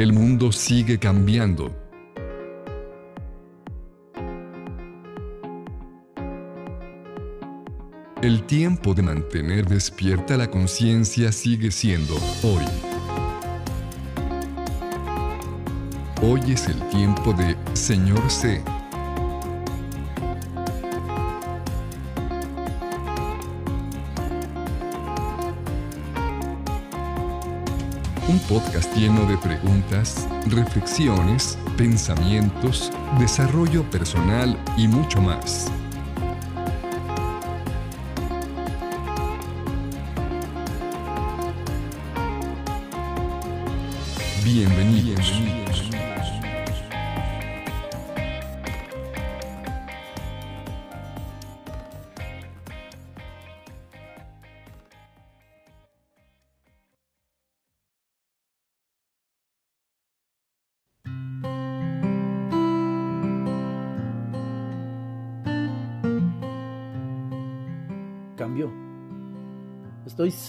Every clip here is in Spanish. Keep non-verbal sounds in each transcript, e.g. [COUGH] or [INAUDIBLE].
El mundo sigue cambiando. El tiempo de mantener despierta la conciencia sigue siendo hoy. Hoy es el tiempo de Señor C. podcast lleno de preguntas, reflexiones, pensamientos, desarrollo personal y mucho más. Bienvenidos.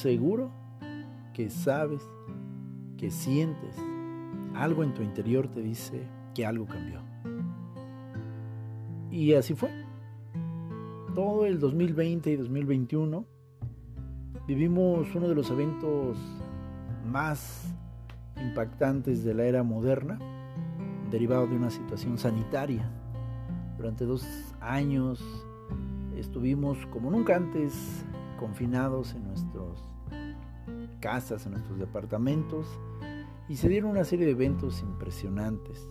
Seguro que sabes, que sientes, algo en tu interior te dice que algo cambió. Y así fue. Todo el 2020 y 2021 vivimos uno de los eventos más impactantes de la era moderna, derivado de una situación sanitaria. Durante dos años estuvimos como nunca antes confinados en nuestras casas, en nuestros departamentos, y se dieron una serie de eventos impresionantes.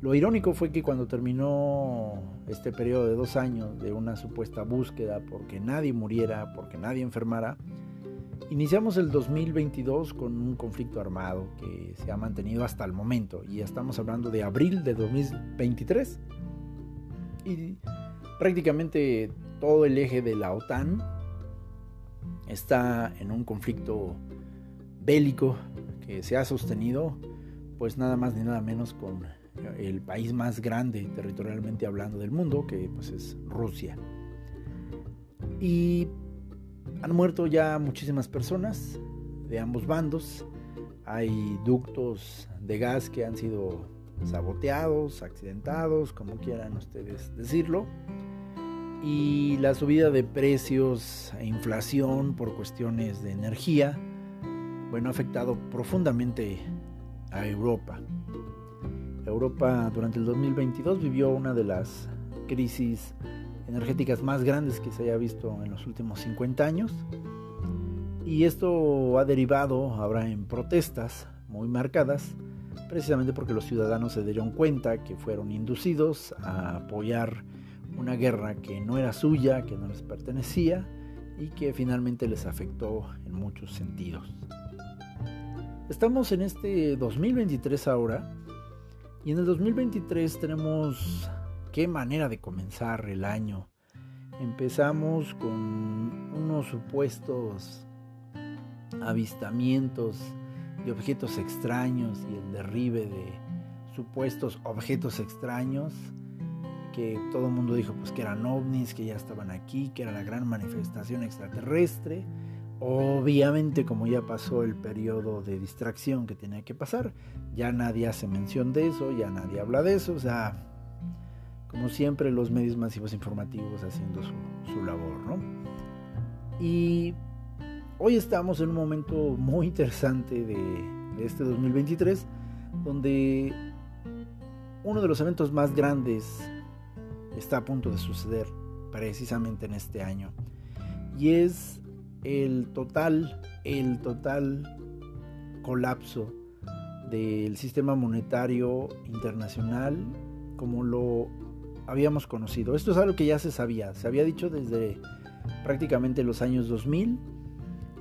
Lo irónico fue que cuando terminó este periodo de dos años de una supuesta búsqueda porque nadie muriera, porque nadie enfermara, iniciamos el 2022 con un conflicto armado que se ha mantenido hasta el momento, y ya estamos hablando de abril de 2023. Y prácticamente todo el eje de la OTAN está en un conflicto bélico que se ha sostenido pues nada más ni nada menos con el país más grande territorialmente hablando del mundo que pues es Rusia. Y han muerto ya muchísimas personas de ambos bandos. Hay ductos de gas que han sido saboteados, accidentados, como quieran ustedes decirlo y la subida de precios e inflación por cuestiones de energía, bueno, ha afectado profundamente a Europa. Europa durante el 2022 vivió una de las crisis energéticas más grandes que se haya visto en los últimos 50 años. Y esto ha derivado ahora en protestas muy marcadas, precisamente porque los ciudadanos se dieron cuenta que fueron inducidos a apoyar una guerra que no era suya, que no les pertenecía y que finalmente les afectó en muchos sentidos. Estamos en este 2023 ahora y en el 2023 tenemos qué manera de comenzar el año. Empezamos con unos supuestos avistamientos de objetos extraños y el derribe de supuestos objetos extraños que todo el mundo dijo pues que eran ovnis, que ya estaban aquí, que era la gran manifestación extraterrestre. Obviamente como ya pasó el periodo de distracción que tenía que pasar, ya nadie hace mención de eso, ya nadie habla de eso, o sea, como siempre los medios masivos informativos haciendo su, labor, ¿no? Y hoy estamos en un momento muy interesante de este 2023, donde uno de los eventos más grandes está a punto de suceder precisamente en este año. Y es el total, el total colapso del sistema monetario internacional como lo habíamos conocido. Esto es algo que ya se sabía, se había dicho desde prácticamente los años 2000.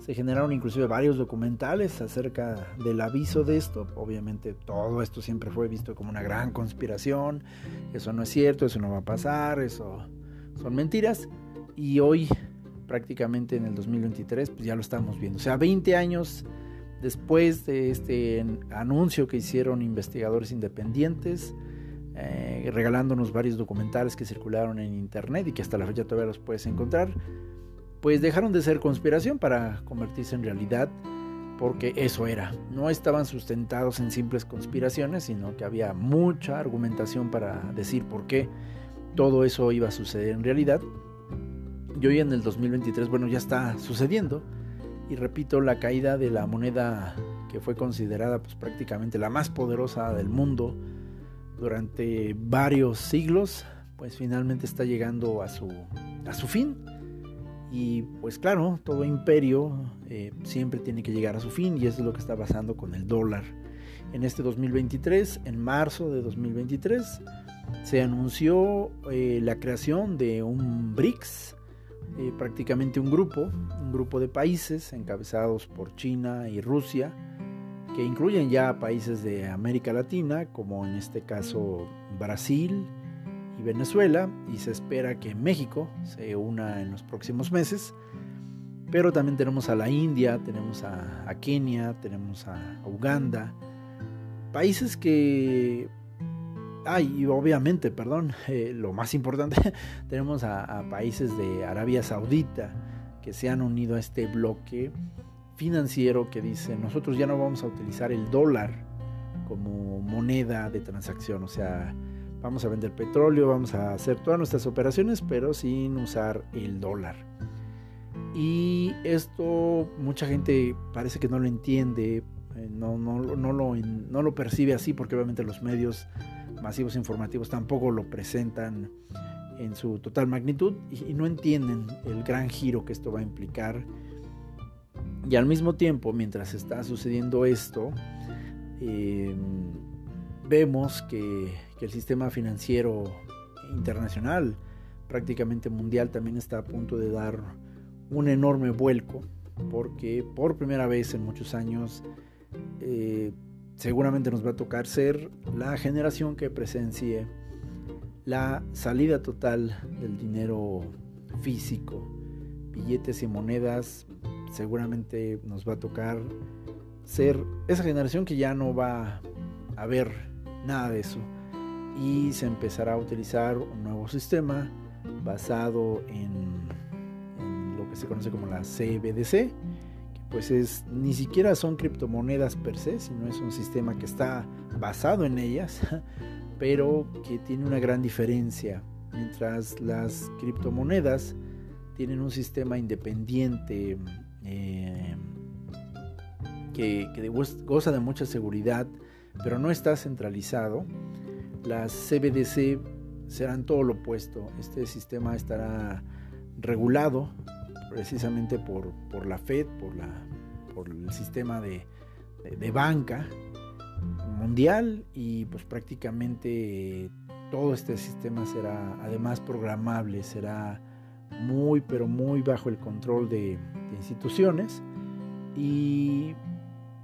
Se generaron inclusive varios documentales acerca del aviso de esto. Obviamente todo esto siempre fue visto como una gran conspiración. Eso no es cierto, eso no va a pasar, eso son mentiras. Y hoy, prácticamente en el 2023, pues ya lo estamos viendo. O sea, 20 años después de este anuncio que hicieron investigadores independientes, eh, regalándonos varios documentales que circularon en internet y que hasta la fecha todavía los puedes encontrar pues dejaron de ser conspiración para convertirse en realidad. porque eso era. No estaban sustentados en simples conspiraciones, sino que había mucha argumentación para decir por qué todo eso iba a suceder en realidad. Y hoy en el 2023, bueno, ya está sucediendo. Y repito, la caída de la moneda que fue considerada pues, prácticamente la más poderosa del mundo durante varios siglos, pues finalmente está llegando a su, a su fin. Y pues claro, todo imperio eh, siempre tiene que llegar a su fin y eso es lo que está pasando con el dólar. En este 2023, en marzo de 2023, se anunció eh, la creación de un BRICS, eh, prácticamente un grupo, un grupo de países encabezados por China y Rusia, que incluyen ya países de América Latina, como en este caso Brasil Venezuela, y se espera que México se una en los próximos meses. Pero también tenemos a la India, tenemos a, Kenia, tenemos a, Uganda, países que Ay, y obviamente, perdón, [LAUGHS] eh, lo más importante, [LAUGHS] tenemos a, países de Arabia Saudita que se han unido a este bloque financiero que dice, nosotros ya no vamos a utilizar el dólar como moneda de transacción, o sea, vamos a vender petróleo, vamos a hacer todas nuestras operaciones, pero sin usar el dólar. Y esto mucha gente parece que no lo entiende, eh, no, no, no, lo, no lo percibe así, porque obviamente los medios masivos informativos tampoco lo presentan en su total magnitud y, no entienden el gran giro que esto va a implicar. Y al mismo tiempo, mientras está sucediendo esto, em, vemos que, el sistema financiero internacional, prácticamente mundial, también está a punto de dar un enorme vuelco, porque por primera vez en muchos años eh, seguramente nos va a tocar ser la generación que presencie la salida total del dinero físico, billetes y monedas. Seguramente nos va a tocar ser esa generación que ya no va a ver nada de eso y se empezará a utilizar un nuevo sistema basado en, lo que se conoce como la CBDC pues es ni siquiera son criptomonedas per se, sino es un sistema que está basado en ellas, [LAUGHS] pero que tiene una gran diferencia. Mientras las criptomonedas tienen un sistema independiente eh, que goza de mucha seguridad, pero no está centralizado, las CBDC serán todo lo opuesto. Este sistema estará regulado precisamente por, por la Fed, por, la, por el sistema de, de, banca mundial y pues prácticamente todo este sistema será además programable, será muy pero muy bajo el control de, instituciones y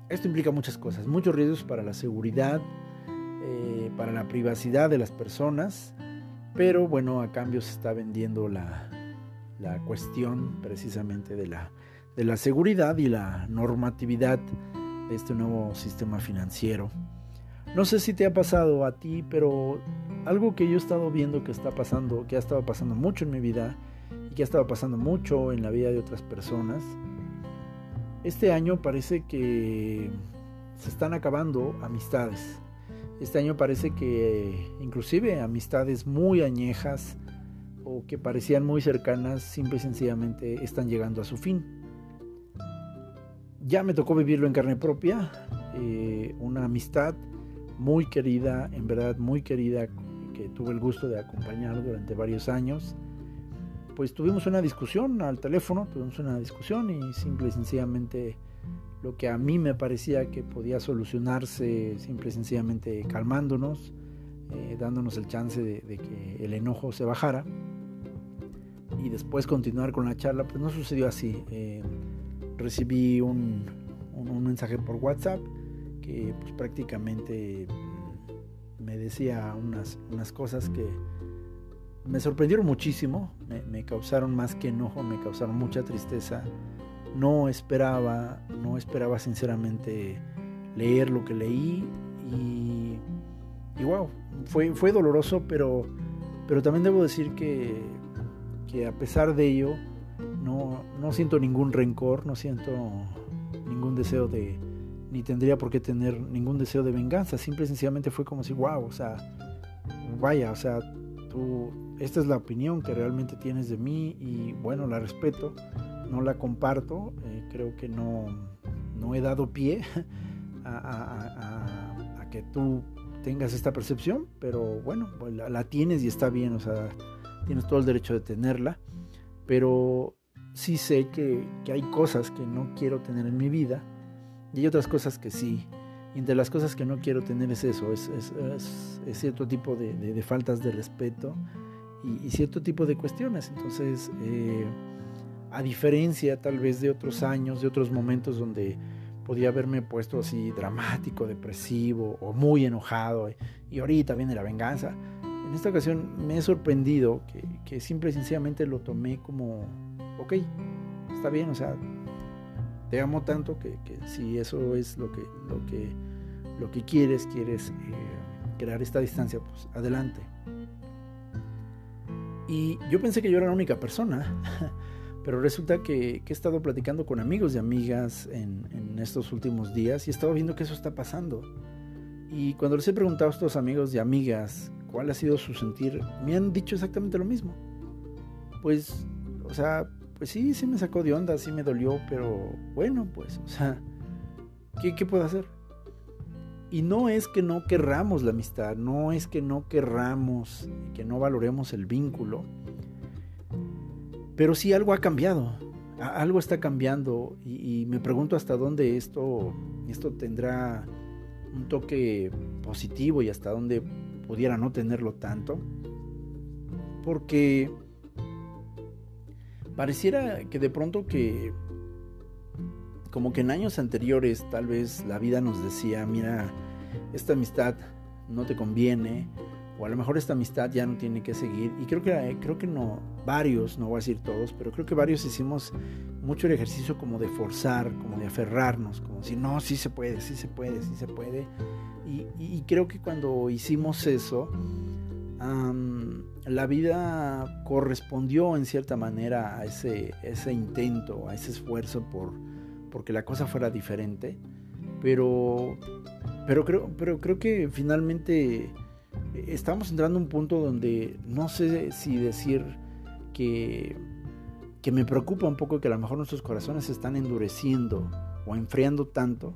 esto implica muchas cosas, muchos riesgos para la seguridad, eh, para la privacidad de las personas, pero bueno, a cambio se está vendiendo la, la cuestión precisamente de la, de la seguridad y la normatividad de este nuevo sistema financiero. No sé si te ha pasado a ti, pero algo que yo he estado viendo que está pasando, que ha estado pasando mucho en mi vida y que ha estado pasando mucho en la vida de otras personas, este año parece que se están acabando amistades. Este año parece que inclusive amistades muy añejas, o que parecían muy cercanas, simple y sencillamente están llegando a su fin. Ya me tocó vivirlo en carne propia, eh, una amistad muy querida, en verdad muy querida, que tuve el gusto de acompañar durante varios años. Pues tuvimos una discusión al teléfono, tuvimos una discusión y simple y sencillamente lo que a mí me parecía que podía solucionarse simple y sencillamente calmándonos, eh, dándonos el chance de, que el enojo se bajara y después continuar con la charla, pues no sucedió así. Eh, recibí un, un, mensaje por WhatsApp que pues prácticamente me decía unas, unas cosas que me sorprendieron muchísimo, me, causaron más que enojo, me causaron mucha tristeza. No esperaba, no esperaba sinceramente leer lo que leí y, y wow, fue, fue doloroso, pero, pero también debo decir que que a pesar de ello no, no siento ningún rencor, no siento ningún deseo de, ni tendría por qué tener ningún deseo de venganza. Simple y sencillamente fue como si, wow, o sea, vaya, o sea, esta es la opinión que realmente tienes de mí y bueno, la respeto, no la comparto, eh, creo que no, no he dado pie [LAUGHS] a, que tú tengas esta percepción, pero bueno, pues la, tienes y está bien, o sea, tienes todo el derecho de tenerla, pero sí sé que, que hay cosas que no quiero tener en mi vida y hay otras cosas que sí. Y entre las cosas que no quiero tener es eso, es, es, cierto tipo de, de, faltas de respeto y, cierto tipo de cuestiones. Entonces, eh, a diferencia tal vez de otros años, de otros momentos donde podía haberme puesto así dramático, depresivo o muy enojado y ahorita viene la venganza. En esta ocasión me he sorprendido que, que simple y sencillamente lo tomé como, ok, está bien, o sea, te amo tanto que, si eso es lo que, lo que, lo que quieres, quieres eh, crear esta distancia, pues adelante. Y yo pensé que yo era la única persona, [LAUGHS] pero resulta que, he estado platicando con amigos y amigas en, en, estos últimos días y he estado viendo que eso está pasando. Y cuando les he preguntado a estos amigos y amigas cuál ha sido su sentir, me han dicho exactamente lo mismo. Pues, o sea, pues sí, sí me sacó de onda, sí me dolió, pero bueno, pues, o sea, ¿qué, qué puedo hacer? Y no es que no querramos la amistad, no es que no querramos, que no valoremos el vínculo, pero sí algo ha cambiado, algo está cambiando y, me pregunto hasta dónde esto, esto tendrá un toque positivo y hasta dónde pudiera no tenerlo tanto, porque pareciera que de pronto que como que en años anteriores tal vez la vida nos decía, mira, esta amistad no te conviene, o a lo mejor esta amistad ya no tiene que seguir. Y creo que, creo que no, varios, no voy a decir todos, pero creo que varios hicimos mucho el ejercicio como de forzar, como de aferrarnos, como decir, no, sí se puede, sí se puede, sí se puede. y creo que cuando hicimos eso, la vida correspondió en cierta manera a ese, intento, a ese esfuerzo por porque la cosa fuera diferente, pero, pero, creo, pero creo que finalmente estamos entrando a un punto donde no sé si decir que, que me preocupa un poco que a lo mejor nuestros corazones se están endureciendo o enfriando tanto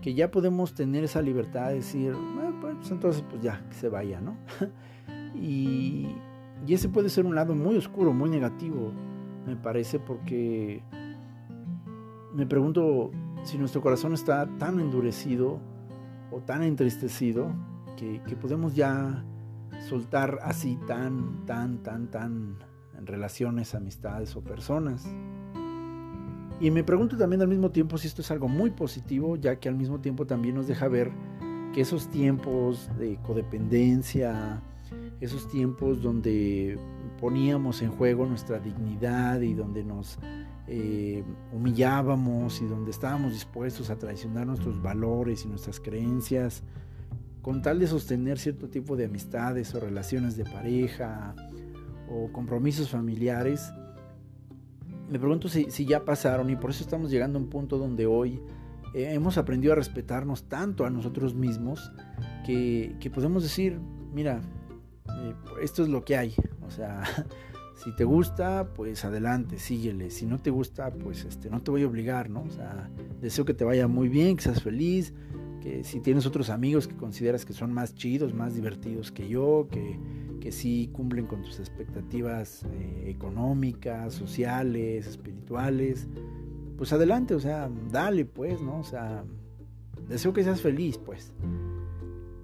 que ya podemos tener esa libertad de decir, pues entonces pues ya, que se vaya, ¿no? [LAUGHS] Y, ese puede ser un lado muy oscuro, muy negativo, me parece, porque me pregunto si nuestro corazón está tan endurecido o tan entristecido que, podemos ya soltar así tan, tan, tan, tan en relaciones, amistades o personas. Y me pregunto también al mismo tiempo si esto es algo muy positivo, ya que al mismo tiempo también nos deja ver que esos tiempos de codependencia, esos tiempos donde poníamos en juego nuestra dignidad y donde nos eh, humillábamos y donde estábamos dispuestos a traicionar nuestros valores y nuestras creencias con tal de sostener cierto tipo de amistades o relaciones de pareja o compromisos familiares, me pregunto si, ya pasaron y por eso estamos llegando a un punto donde hoy eh, hemos aprendido a respetarnos tanto a nosotros mismos que, que podemos decir, mira, eh, esto es lo que hay. O sea, [LAUGHS] si te gusta, pues adelante, síguele. Si no te gusta, pues este, no te voy a obligar, ¿no? O sea, deseo que te vaya muy bien, que seas feliz, que si tienes otros amigos que consideras que son más chidos, más divertidos que yo, que, que sí cumplen con tus expectativas eh, económicas, sociales, espirituales, pues adelante, o sea, dale, pues, ¿no? O sea, deseo que seas feliz, pues.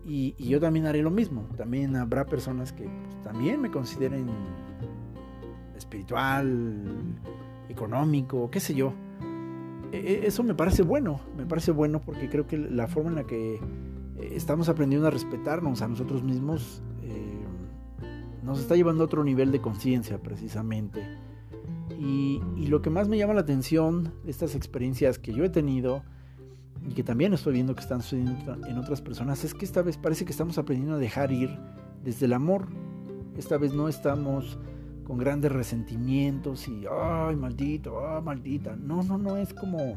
Y, yo también haré lo mismo. También habrá personas que pues, también me consideren espiritual, económico, qué sé yo. E, e, eso me parece bueno, me parece bueno porque creo que la forma en la que eh, estamos aprendiendo a respetarnos a nosotros mismos eh, nos está llevando a otro nivel de conciencia precisamente. Y, y, lo que más me llama la atención de estas experiencias que yo he tenido y que también estoy viendo que están sucediendo en otras personas, es que esta vez parece que estamos aprendiendo a dejar ir desde el amor. Esta vez no estamos con grandes resentimientos y, ay, maldito, ay, maldita. No, no, no, es como,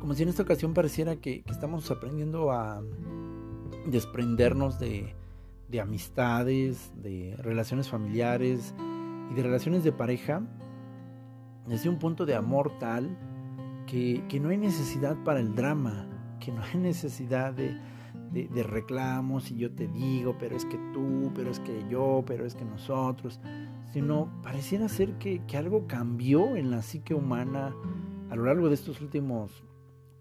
como si en esta ocasión pareciera que, estamos aprendiendo a desprendernos de, de amistades, de relaciones familiares y de relaciones de pareja desde un punto de amor tal que, no hay necesidad para el drama, que no hay necesidad de, de, reclamos y yo te digo, pero es que tú, pero es que yo, pero es que nosotros, sino pareciera ser que, que algo cambió en la psique humana a lo largo de estos últimos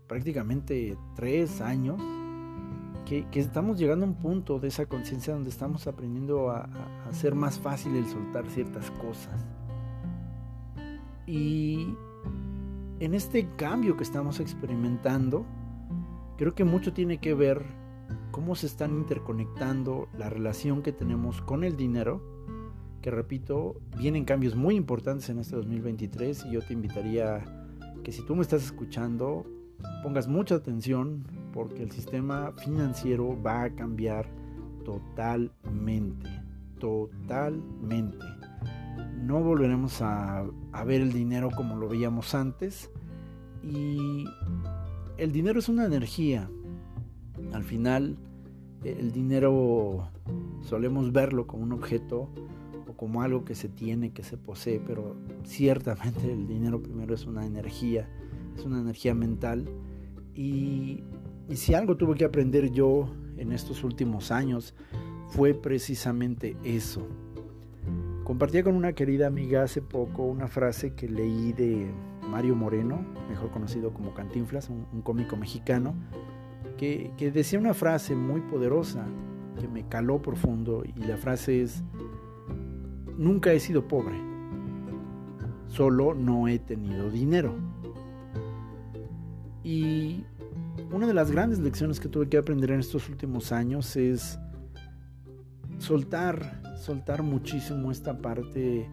prácticamente tres años, que, estamos llegando a un punto de esa conciencia donde estamos aprendiendo a, hacer más fácil el soltar ciertas cosas. Y en este cambio que estamos experimentando, creo que mucho tiene que ver cómo se están interconectando la relación que tenemos con el dinero, que repito, vienen cambios muy importantes en este 2023 y yo te invitaría que si tú me estás escuchando, pongas mucha atención porque el sistema financiero va a cambiar totalmente, totalmente. No volveremos a, ver el dinero como lo veíamos antes y el dinero es una energía. Al final, el dinero solemos verlo como un objeto o como algo que se tiene, que se posee, pero ciertamente el dinero primero es una energía, es una energía mental y, si algo tuve que aprender yo en estos últimos años fue precisamente eso. Compartía con una querida amiga hace poco una frase que leí de Mario Moreno, mejor conocido como Cantinflas, un, cómico mexicano, que, que decía una frase muy poderosa que me caló profundo y la frase es, nunca he sido pobre, solo no he tenido dinero. Y una de las grandes lecciones que tuve que aprender en estos últimos años es soltar, soltar muchísimo esta parte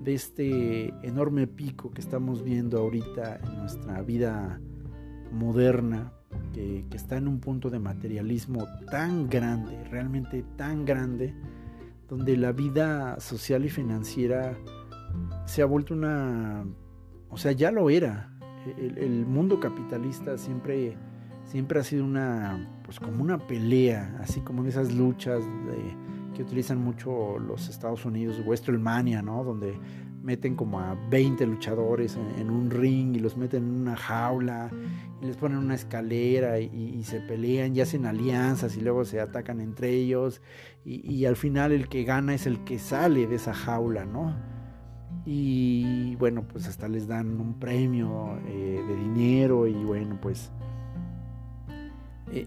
de este enorme pico que estamos viendo ahorita en nuestra vida moderna, que, está en un punto de materialismo tan grande, realmente tan grande, donde la vida social y financiera se ha vuelto una, o sea, ya lo era, el, mundo capitalista siempre, siempre ha sido una, pues como una pelea, así como en esas luchas que utilizan mucho los Estados Unidos, WrestleMania, ¿no? Donde meten como a 20 luchadores en, un ring y los meten en una jaula y les ponen una escalera y, se pelean y hacen alianzas y luego se atacan entre ellos y, y, al final el que gana es el que sale de esa jaula, ¿no? y bueno, pues hasta les dan un premio eh, de dinero y bueno, pues eh,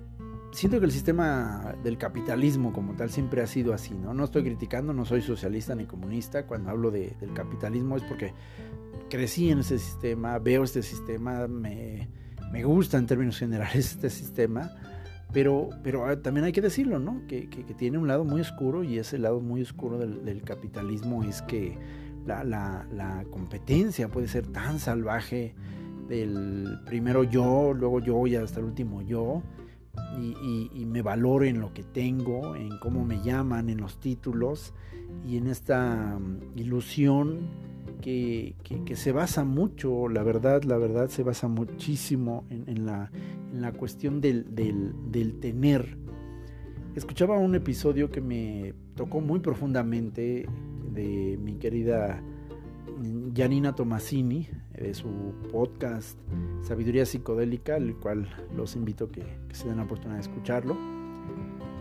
siento que el sistema del capitalismo como tal siempre ha sido así, ¿no? No estoy criticando, no soy socialista ni comunista, cuando hablo de, del capitalismo es porque crecí en ese sistema, veo este sistema, me, me gusta en términos generales [LAUGHS] este sistema, pero, pero ah, también hay que decirlo, ¿no? Que, que, tiene un lado muy oscuro y ese lado muy oscuro del, capitalismo es que la, competencia puede ser tan salvaje del primero yo, luego yo y hasta el último yo, y, me valoro en lo que tengo, en cómo me llaman, en los títulos y en esta mm, ilusión que, se basa mucho, la verdad, la verdad se basa muchísimo en, la, cuestión del, del tener. Escuchaba un episodio que me tocó muy profundamente de mi querida Janina Tomasini, de su podcast Sabiduría Psicodélica, el cual los invito a que, se den la oportunidad de escucharlo.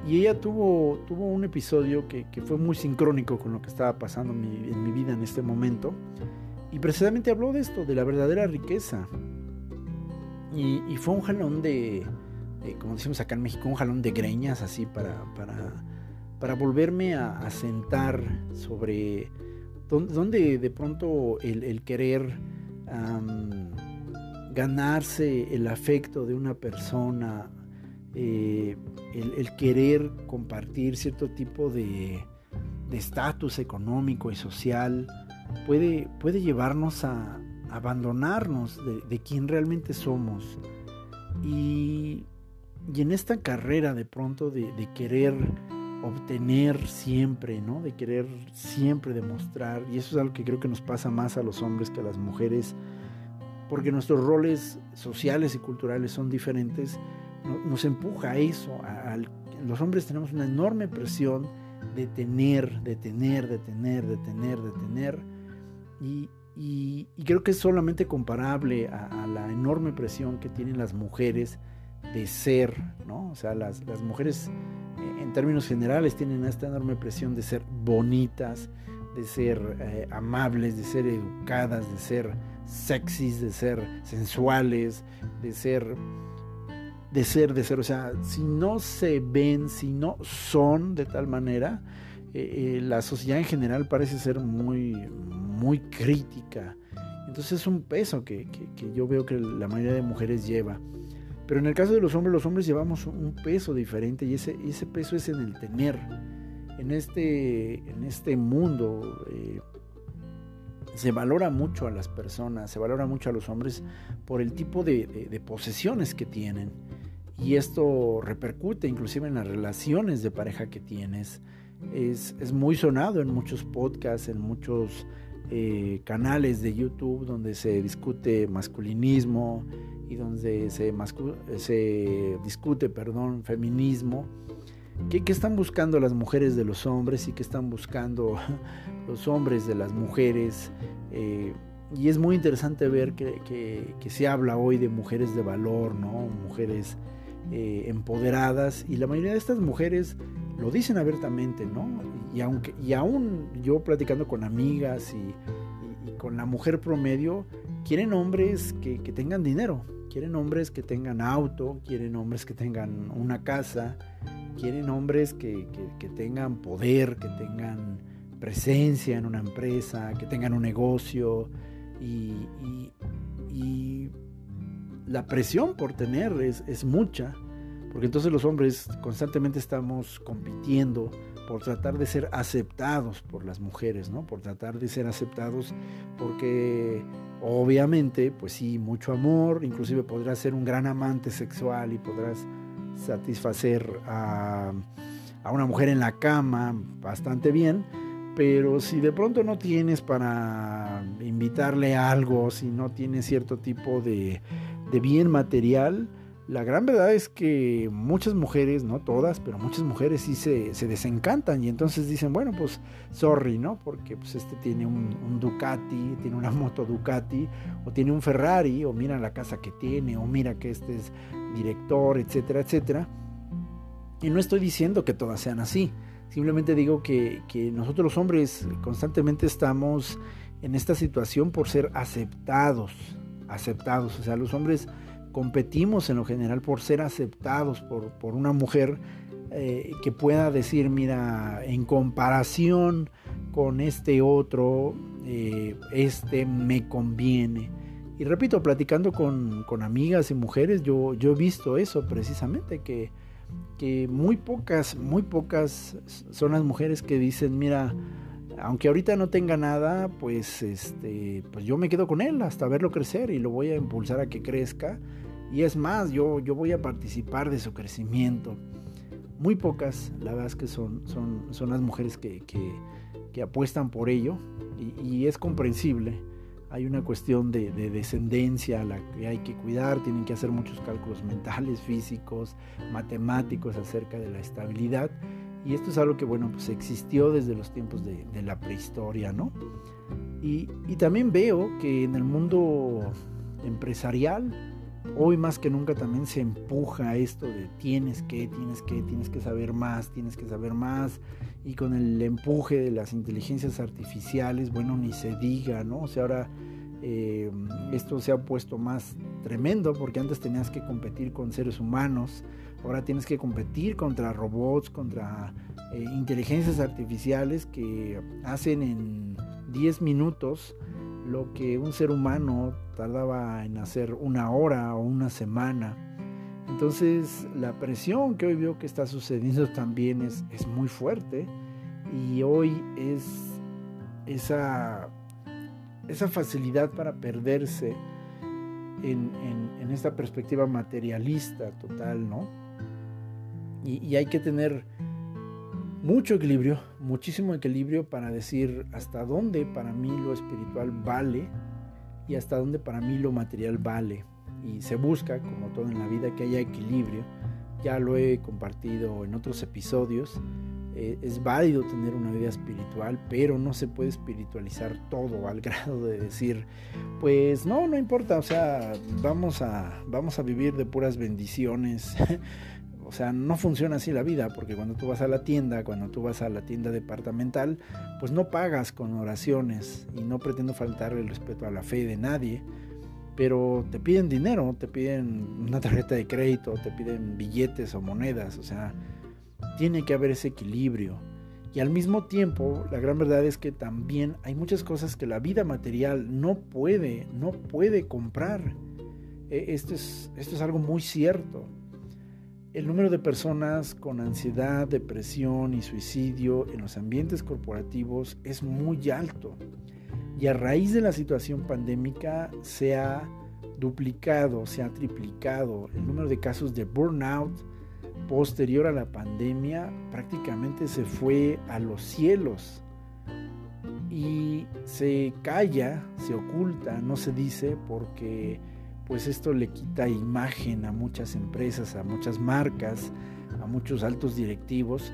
Y ella tuvo, tuvo un episodio que, fue muy sincrónico con lo que estaba pasando en mi, vida en este momento. Y precisamente habló de esto, de la verdadera riqueza. Y, fue un jalón de, como decimos acá en México, un jalón de greñas así para, para para volverme a, sentar sobre dónde de pronto el, querer ganarse el afecto de una persona, eh, el, querer compartir cierto tipo de estatus económico y social, puede, puede llevarnos a abandonarnos de, quien realmente somos. Y, en esta carrera de pronto de querer obtener siempre, ¿no? De querer siempre demostrar, y eso es algo que creo que nos pasa más a los hombres que a las mujeres, porque nuestros roles sociales y culturales son diferentes, nos empuja a eso. los hombres tenemos una enorme presión de tener, de tener, de tener, de tener, de tener. Y, creo que es solamente comparable a, la enorme presión que tienen las mujeres de ser, ¿no? O sea, las, mujeres en términos generales tienen esta enorme presión de ser bonitas, de ser eh, amables, de ser educadas, de ser sexys, de ser sensuales, de ser de ser, de ser. O sea, si no se ven, si no son de tal manera, eh, eh, la sociedad en general parece ser muy, muy crítica. Entonces es un peso que, yo veo que la mayoría de mujeres lleva. Pero en el caso de los hombres, los hombres llevamos un peso diferente y ese, ese peso es en el tener. En este, en este mundo eh, se valora mucho a las personas, se valora mucho a los hombres por el tipo de posesiones que tienen y esto repercute inclusive en las relaciones de pareja que tienes. Es, muy sonado en muchos podcasts, en muchos eh, canales de YouTube donde se discute masculinismo y donde se, se discute perdón, feminismo. ¿Qué, están buscando las mujeres de los hombres y qué están buscando [LAUGHS] los hombres de las mujeres? Eh, y es muy interesante ver que, que, se habla hoy de mujeres de valor, ¿no? Mujeres eh, empoderadas y la mayoría de estas mujeres lo dicen abiertamente, ¿no? Y, aunque, y aún yo platicando con amigas y, con la mujer promedio, quieren hombres que, tengan dinero, quieren hombres que tengan auto, quieren hombres que tengan una casa, quieren hombres que, tengan poder, que tengan presencia en una empresa, que tengan un negocio y, y la presión por tener es, mucha, porque entonces los hombres constantemente estamos compitiendo por tratar de ser aceptados por las mujeres, ¿no? Por tratar de ser aceptados porque obviamente, pues sí, mucho amor, inclusive podrás ser un gran amante sexual y podrás satisfacer a, a una mujer en la cama bastante bien, pero si de pronto no tienes para invitarle algo, si no tienes cierto tipo de de bien material, la gran verdad es que muchas mujeres, no todas, pero muchas mujeres sí se, desencantan y entonces dicen, bueno, pues sorry, ¿no? Porque pues este tiene un, Ducati, tiene una moto Ducati, o tiene un Ferrari, o mira la casa que tiene, o mira que este es director, etcétera, etcétera. Y no estoy diciendo que todas sean así, simplemente digo que, que nosotros los hombres constantemente estamos en esta situación por ser aceptados, aceptados. O sea, los hombres competimos en lo general por ser aceptados por, una mujer eh, que pueda decir, mira, en comparación con este otro, eh, este me conviene. Y repito, platicando con, amigas y mujeres, yo, yo he visto eso precisamente, que, que muy pocas, muy pocas son las mujeres que dicen, mira, aunque ahorita no tenga nada, pues este, pues yo me quedo con él hasta verlo crecer y lo voy a impulsar a que crezca. Y es más, yo, yo voy a participar de su crecimiento. Muy pocas, la verdad que son, son, son las mujeres que, apuestan por ello y, es comprensible. Hay una cuestión de, de, descendencia a la que hay que cuidar, tienen que hacer muchos cálculos mentales, físicos, matemáticos acerca de la estabilidad y esto es algo que, bueno, pues existió desde los tiempos de, la prehistoria, ¿no? Y, también veo que en el mundo empresarial, hoy más que nunca también se empuja esto de tienes que, tienes que, tienes que saber más, tienes que saber más. Y con el empuje de las inteligencias artificiales, bueno, ni se diga, ¿no? O sea, ahora eh, esto se ha puesto más tremendo porque antes tenías que competir con seres humanos Ahora tienes que competir contra robots, contra eh, inteligencias artificiales que hacen en 10 minutos lo que un ser humano tardaba en hacer una hora o una semana. Entonces la presión que hoy veo que está sucediendo [LAUGHS] también es, es muy fuerte y hoy es esa, esa facilidad para perderse en, en esta perspectiva materialista total, ¿no? Y, hay que tener mucho equilibrio, muchísimo equilibrio para decir hasta dónde para mí lo espiritual vale y hasta dónde para mí lo material vale. Y se busca, como todo en la vida, que haya equilibrio. Ya lo he compartido en otros episodios. Eh, es válido tener una vida espiritual, pero no se puede espiritualizar todo [LAUGHS] al grado de decir, pues no, no importa, o sea, vamos a, vamos a vivir de puras bendiciones. [LAUGHS] O sea, no funciona así la vida, porque cuando tú vas a la tienda, cuando tú vas a la tienda departamental, pues no pagas con oraciones y no pretendo faltar el respeto a la fe de nadie, pero te piden dinero, te piden una tarjeta de crédito, te piden billetes o monedas, o sea, tiene que haber ese equilibrio. Y al mismo tiempo, la gran verdad es que también hay muchas cosas que la vida material no puede, no puede comprar. E, esto es, esto es algo muy cierto. El número de personas con ansiedad, depresión y suicidio en los ambientes corporativos es muy alto. Y a raíz de la situación pandémica se ha duplicado, se ha triplicado el número de casos de burnout posterior a la pandemia. Prácticamente se fue a los cielos y se calla, se oculta, no se dice porque pues esto le quita imagen a muchas empresas, a muchas marcas, a muchos altos directivos,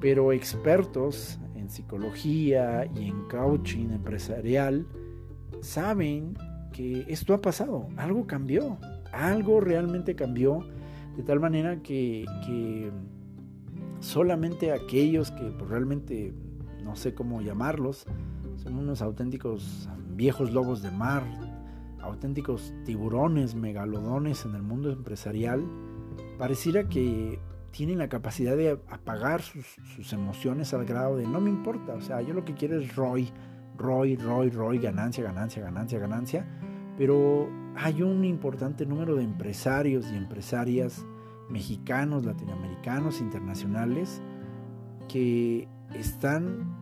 pero expertos en psicología y en coaching empresarial saben que esto ha pasado, algo cambió, algo realmente cambió, de tal manera que, solamente aquellos que pues, realmente, no sé cómo llamarlos, son unos auténticos viejos lobos de mar, auténticos tiburones, megalodones en el mundo empresarial, pareciera que tienen la capacidad de apagar sus, emociones al grado de no me importa, o sea, yo lo que quiero es ROI, ROI, ROI, ROI, ganancia, ganancia, ganancia, ganancia, pero hay un importante número de empresarios y empresarias mexicanos, latinoamericanos, internacionales, que están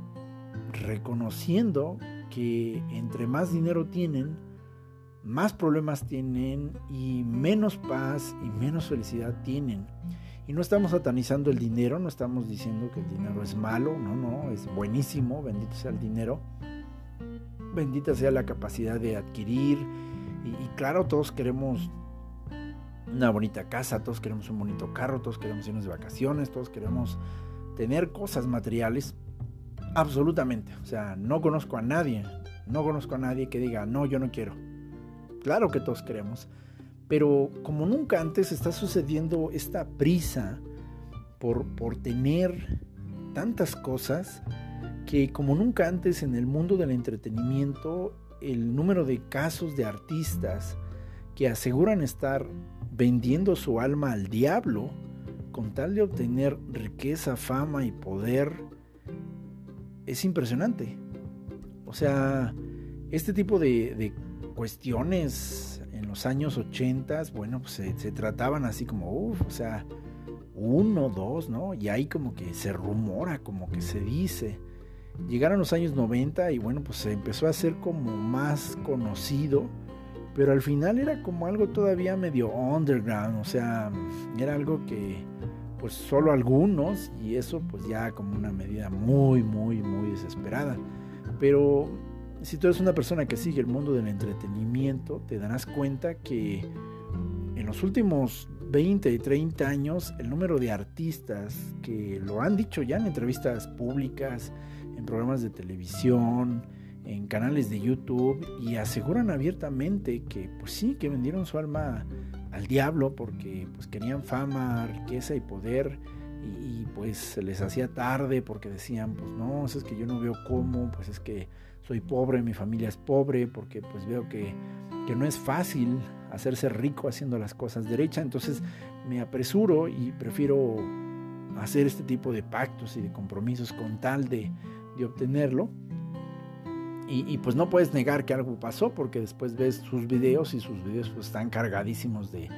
reconociendo que entre más dinero tienen, más problemas tienen y menos paz y menos felicidad tienen. Y no estamos satanizando el dinero, no estamos diciendo que el dinero es malo, no, no, es buenísimo, bendito sea el dinero, bendita sea la capacidad de adquirir. Y, claro, todos queremos una bonita casa, todos queremos un bonito carro, todos queremos irnos de vacaciones, todos queremos tener cosas materiales, absolutamente. O sea, no conozco a nadie, no conozco a nadie que diga, no, yo no quiero Claro que todos queremos, pero como nunca antes está sucediendo esta prisa por, por tener tantas cosas que como nunca antes en el mundo del entretenimiento el número de casos de artistas que aseguran estar vendiendo su alma al diablo con tal de obtener riqueza, fama y poder es impresionante. O sea, este tipo de, de cuestiones en los años 80, bueno, pues se, trataban así como, uff, o sea, uno, dos, ¿no? Y ahí como que se rumora, como que se dice. Llegaron los años 90 y bueno, pues se empezó a hacer como más conocido, pero al final era como algo todavía medio underground, o sea, era algo que pues solo algunos y eso pues ya como una medida muy, muy, muy desesperada. Pero si tú eres una persona que sigue el mundo del entretenimiento, te darás cuenta que en los últimos 20 y 30 años el número de artistas que lo han dicho ya en entrevistas públicas, en programas de televisión, en canales de YouTube y aseguran abiertamente que pues sí, que vendieron su alma al diablo porque pues querían fama, riqueza y poder y, pues se les hacía tarde porque decían pues no, es que yo no veo cómo, pues es que soy pobre, mi familia es pobre, porque pues veo que, no es fácil hacerse rico haciendo las cosas derecha, entonces me apresuro y prefiero hacer este tipo de pactos y de compromisos con tal de, obtenerlo. Y, pues no puedes negar que algo pasó porque después ves sus videos y sus videos pues, están cargadísimos de,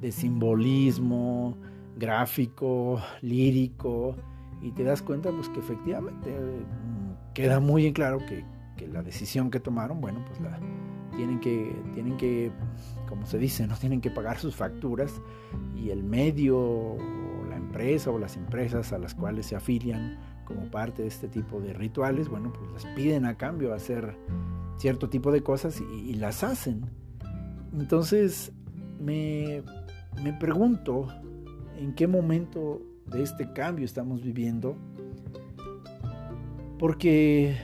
de simbolismo, gráfico, lírico, y te das cuenta pues que efectivamente mm, queda muy en claro que, que la decisión que tomaron, bueno, pues la tienen que, tienen que, como se dice, no [LAUGHS] tienen que pagar sus facturas y el medio o la empresa o las empresas a las cuales se afilian como parte de este tipo de rituales, bueno, pues les piden a cambio hacer cierto tipo de cosas y, las hacen. Entonces me, me pregunto en qué momento de este cambio estamos viviendo, porque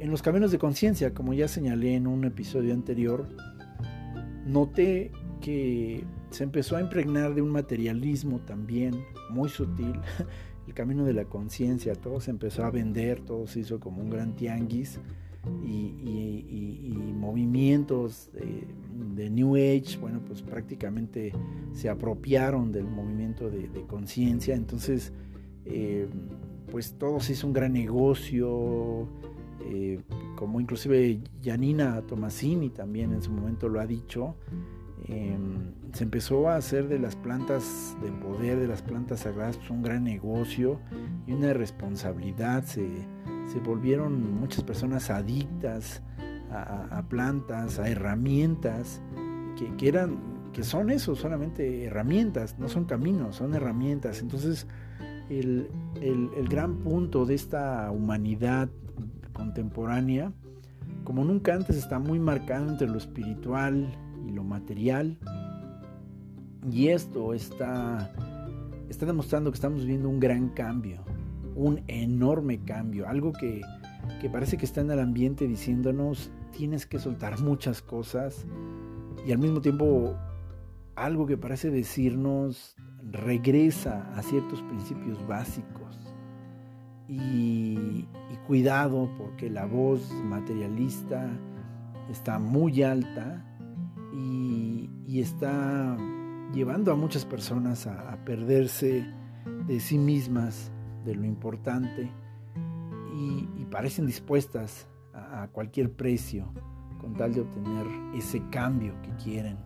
en los caminos de conciencia, como ya señalé en un episodio anterior, noté que se empezó a impregnar de un materialismo también muy sutil. [LAUGHS] El camino de la conciencia, todo se empezó a vender, todo se hizo como un gran tianguis y, movimientos de, New Age, bueno, pues prácticamente se apropiaron del movimiento de, conciencia. Entonces, eh, pues todo se hizo un gran negocio, eh, como inclusive Janina Tomasini también en su momento lo ha dicho, em, se empezó a hacer de las plantas de poder, de las plantas sagradas, pues, un gran negocio y una responsabilidad. Se, volvieron muchas personas adictas a, plantas, a herramientas que, eran, que son eso, solamente herramientas, no son caminos, son herramientas. Entonces, el, el gran punto de esta humanidad contemporánea, como nunca antes, está muy marcado entre lo espiritual y lo material. Y esto está, está demostrando que estamos viviendo un gran cambio, un enorme cambio, algo que, que parece que está en el ambiente diciéndonos tienes que soltar muchas cosas y al mismo tiempo algo que parece decirnos regresa a ciertos principios básicos y, cuidado porque la voz materialista está muy alta y, está llevando a muchas personas a, perderse de sí mismas, de lo importante, y, parecen dispuestas a, a, cualquier precio con tal de obtener ese cambio que quieren.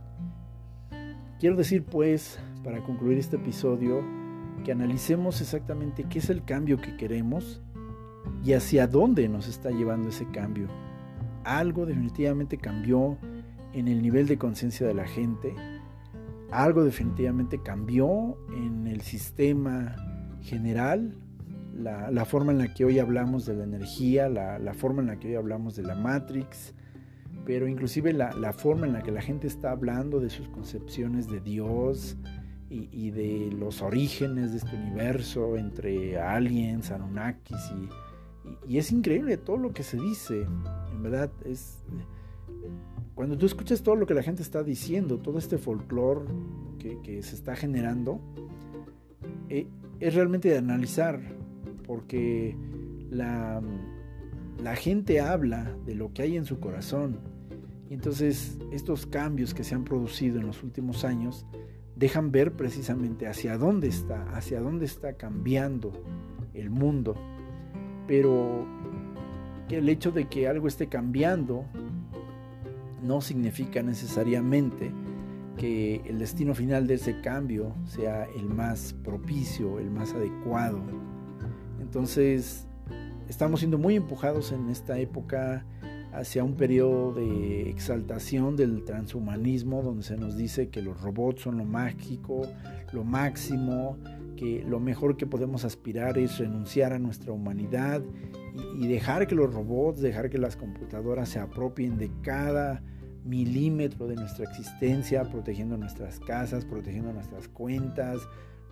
Quiero decir pues, para concluir este episodio, que analicemos exactamente qué es el cambio que queremos y hacia dónde nos está llevando ese cambio. Algo definitivamente cambió en el nivel de conciencia de la gente, algo definitivamente cambió en el sistema general, la, forma en la que hoy hablamos de la energía, la, forma en la que hoy hablamos de la Matrix, pero inclusive la, la forma en la que la gente está hablando de sus concepciones de Dios, y, de los orígenes de este universo entre aliens, Anunnakis y, y, es increíble todo lo que se dice. En verdad, es cuando tú escuchas todo lo que la gente está diciendo, todo este folclore que, se está generando, eh, es realmente de analizar, porque la, la gente habla de lo que hay en su corazón. Y entonces estos cambios que se han producido en los últimos años dejan ver precisamente hacia dónde está, hacia dónde está cambiando el mundo. Pero el hecho de que algo esté cambiando no significa necesariamente que el destino final de ese cambio sea el más propicio, el más adecuado. Entonces, estamos siendo muy empujados en esta época hacia un periodo de exaltación del transhumanismo donde se nos dice que los robots son lo mágico, lo máximo, que lo mejor que podemos aspirar es renunciar a nuestra humanidad y, dejar que los robots, dejar que las computadoras se apropien de cada milímetro de nuestra existencia, protegiendo nuestras casas, protegiendo nuestras cuentas,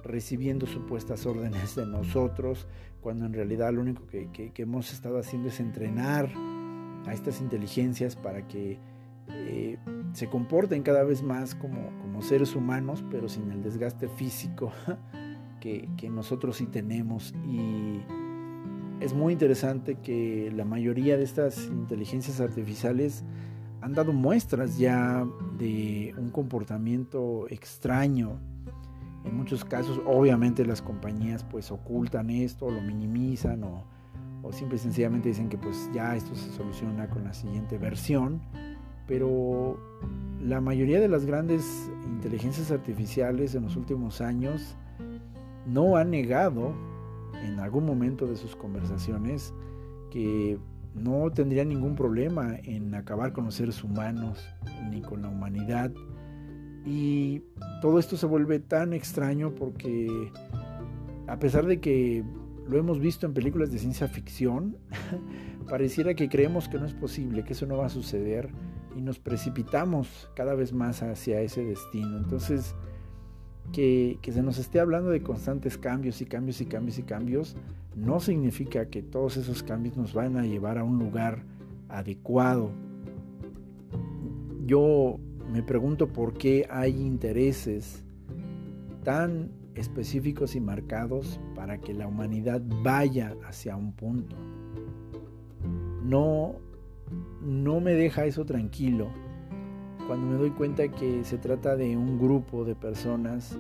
recibiendo supuestas órdenes de nosotros, cuando en realidad lo único que hemos estado haciendo es entrenar a estas inteligencias para que eh, se comporten cada vez más como, como, seres humanos, pero sin el desgaste físico [LAUGHS] que, nosotros sí tenemos. Y es muy interesante que la mayoría de estas inteligencias artificiales han dado muestras ya de un comportamiento extraño. En muchos casos, obviamente las compañías pues ocultan esto, lo minimizan o, o simple y sencillamente dicen que pues ya esto se soluciona con la siguiente versión, pero la mayoría de las grandes inteligencias artificiales en los últimos años no han negado en algún momento de sus conversaciones que no tendrían ningún problema en acabar con los seres humanos ni con la humanidad. Y todo esto se vuelve tan extraño porque a pesar de que lo hemos visto en películas de ciencia ficción, [LAUGHS] pareciera que creemos que no es posible, que eso no va a suceder y nos precipitamos cada vez más hacia ese destino. Entonces, que, que, se nos esté hablando de constantes cambios y cambios y cambios y cambios, no significa que todos esos cambios nos van a llevar a un lugar adecuado. Yo me pregunto por qué hay intereses tan específicos y marcados para que la humanidad vaya hacia un punto. No, no me deja eso tranquilo cuando me doy cuenta que se trata de un grupo de personas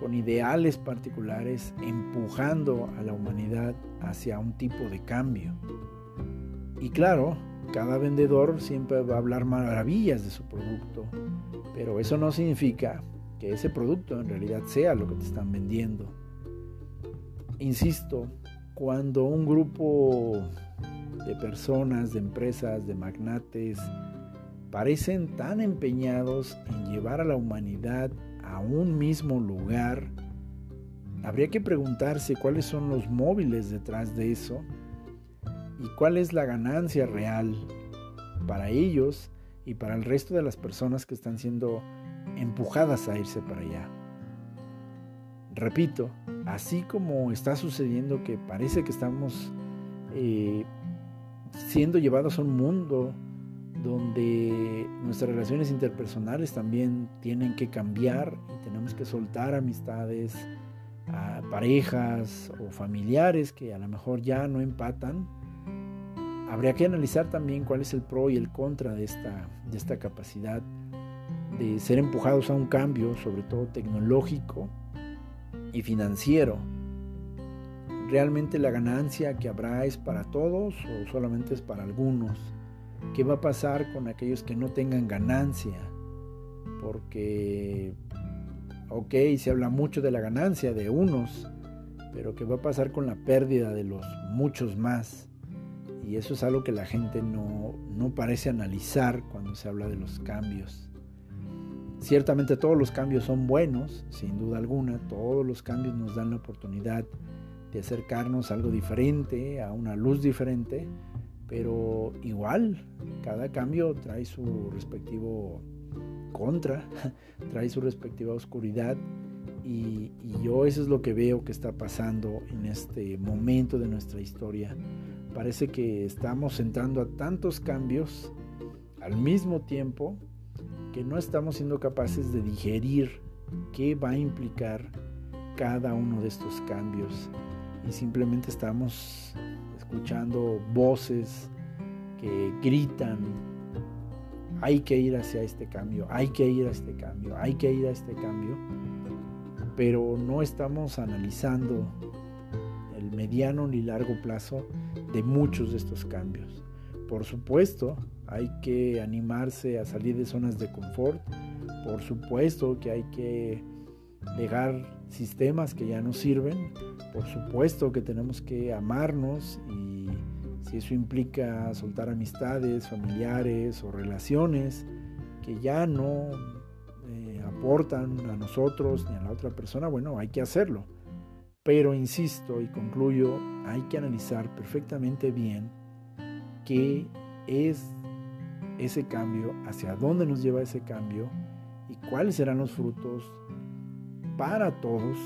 con ideales particulares empujando a la humanidad hacia un tipo de cambio. Y claro, cada vendedor siempre va a hablar maravillas de su producto, pero eso no significa que ese producto en realidad sea lo que te están vendiendo. Insisto, cuando un grupo de personas, de empresas, de magnates, parecen tan empeñados en llevar a la humanidad a un mismo lugar, habría que preguntarse cuáles son los móviles detrás de eso y cuál es la ganancia real para ellos y para el resto de las personas que están siendo empujadas a irse para allá. Repito, así como está sucediendo que parece que estamos eh, siendo llevados a un mundo donde nuestras relaciones interpersonales también tienen que cambiar y tenemos que soltar amistades, parejas o familiares que a lo mejor ya no empatan, habría que analizar también cuál es el pro y el contra de esta, de esta capacidad ser empujados a un cambio, sobre todo tecnológico y financiero. ¿Realmente la ganancia que habrá es para todos o solamente es para algunos? ¿Qué va a pasar con aquellos que no tengan ganancia? Porque, ok, se habla mucho de la ganancia de unos, pero ¿qué va a pasar con la pérdida de los muchos más? Y eso es algo que la gente no, no parece analizar cuando se habla de los cambios. Ciertamente todos los cambios son buenos, sin duda alguna, todos los cambios nos dan la oportunidad de acercarnos a algo diferente, a una luz diferente, pero igual, cada cambio trae su respectivo contra, [LAUGHS] trae su respectiva oscuridad y, yo eso es lo que veo que está pasando en este momento de nuestra historia. Parece que estamos entrando a tantos cambios al mismo tiempo que no estamos siendo capaces de digerir qué va a implicar cada uno de estos cambios y simplemente estamos escuchando voces que gritan hay que ir hacia este cambio, hay que ir a este cambio, hay que ir a este cambio, pero no estamos analizando el mediano ni largo plazo de muchos de estos cambios. Por supuesto, hay que animarse a salir de zonas de confort. Por supuesto que hay que dejar sistemas que ya no sirven. Por supuesto que tenemos que amarnos y si eso implica soltar amistades, familiares o relaciones que ya no eh, aportan a nosotros ni a la otra persona, bueno, hay que hacerlo. Pero insisto y concluyo, hay que analizar perfectamente bien qué es ese cambio, hacia dónde nos lleva ese cambio y cuáles serán los frutos para todos,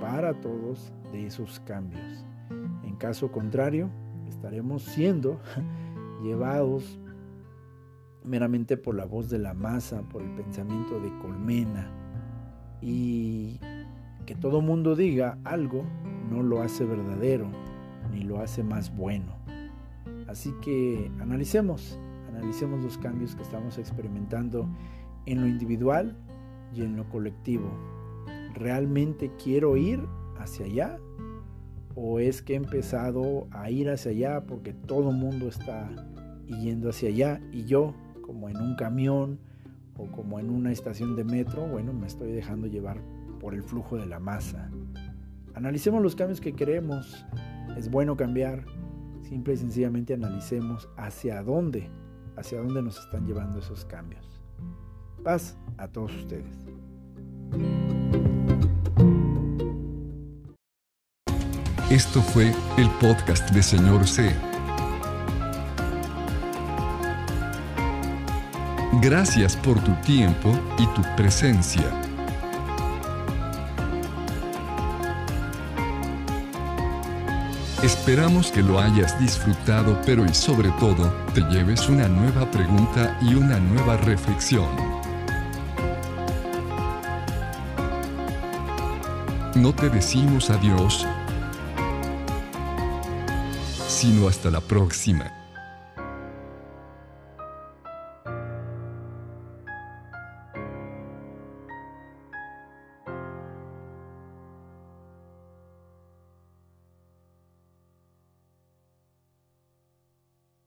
para todos de esos cambios. En caso contrario, estaremos siendo [LAUGHS] llevados meramente por la voz de la masa, por el pensamiento de colmena y que todo mundo diga algo no lo hace verdadero ni lo hace más bueno. Así que analicemos analicemos los cambios que estamos experimentando en lo individual y en lo colectivo. ¿Realmente quiero ir hacia allá? ¿O es que he empezado a ir hacia allá porque todo el mundo está yendo hacia allá y yo, como en un camión o como en una estación de metro, bueno, me estoy dejando llevar por el flujo de la masa? Analicemos los cambios que queremos. Es bueno cambiar. Simple y sencillamente analicemos hacia dónde hacia dónde nos están llevando esos cambios. Paz a todos ustedes. Esto fue el podcast de Señor C. Gracias por tu tiempo y tu presencia. Esperamos que lo hayas disfrutado, pero y sobre todo, te lleves una nueva pregunta y una nueva reflexión. No te decimos adiós, sino hasta la próxima.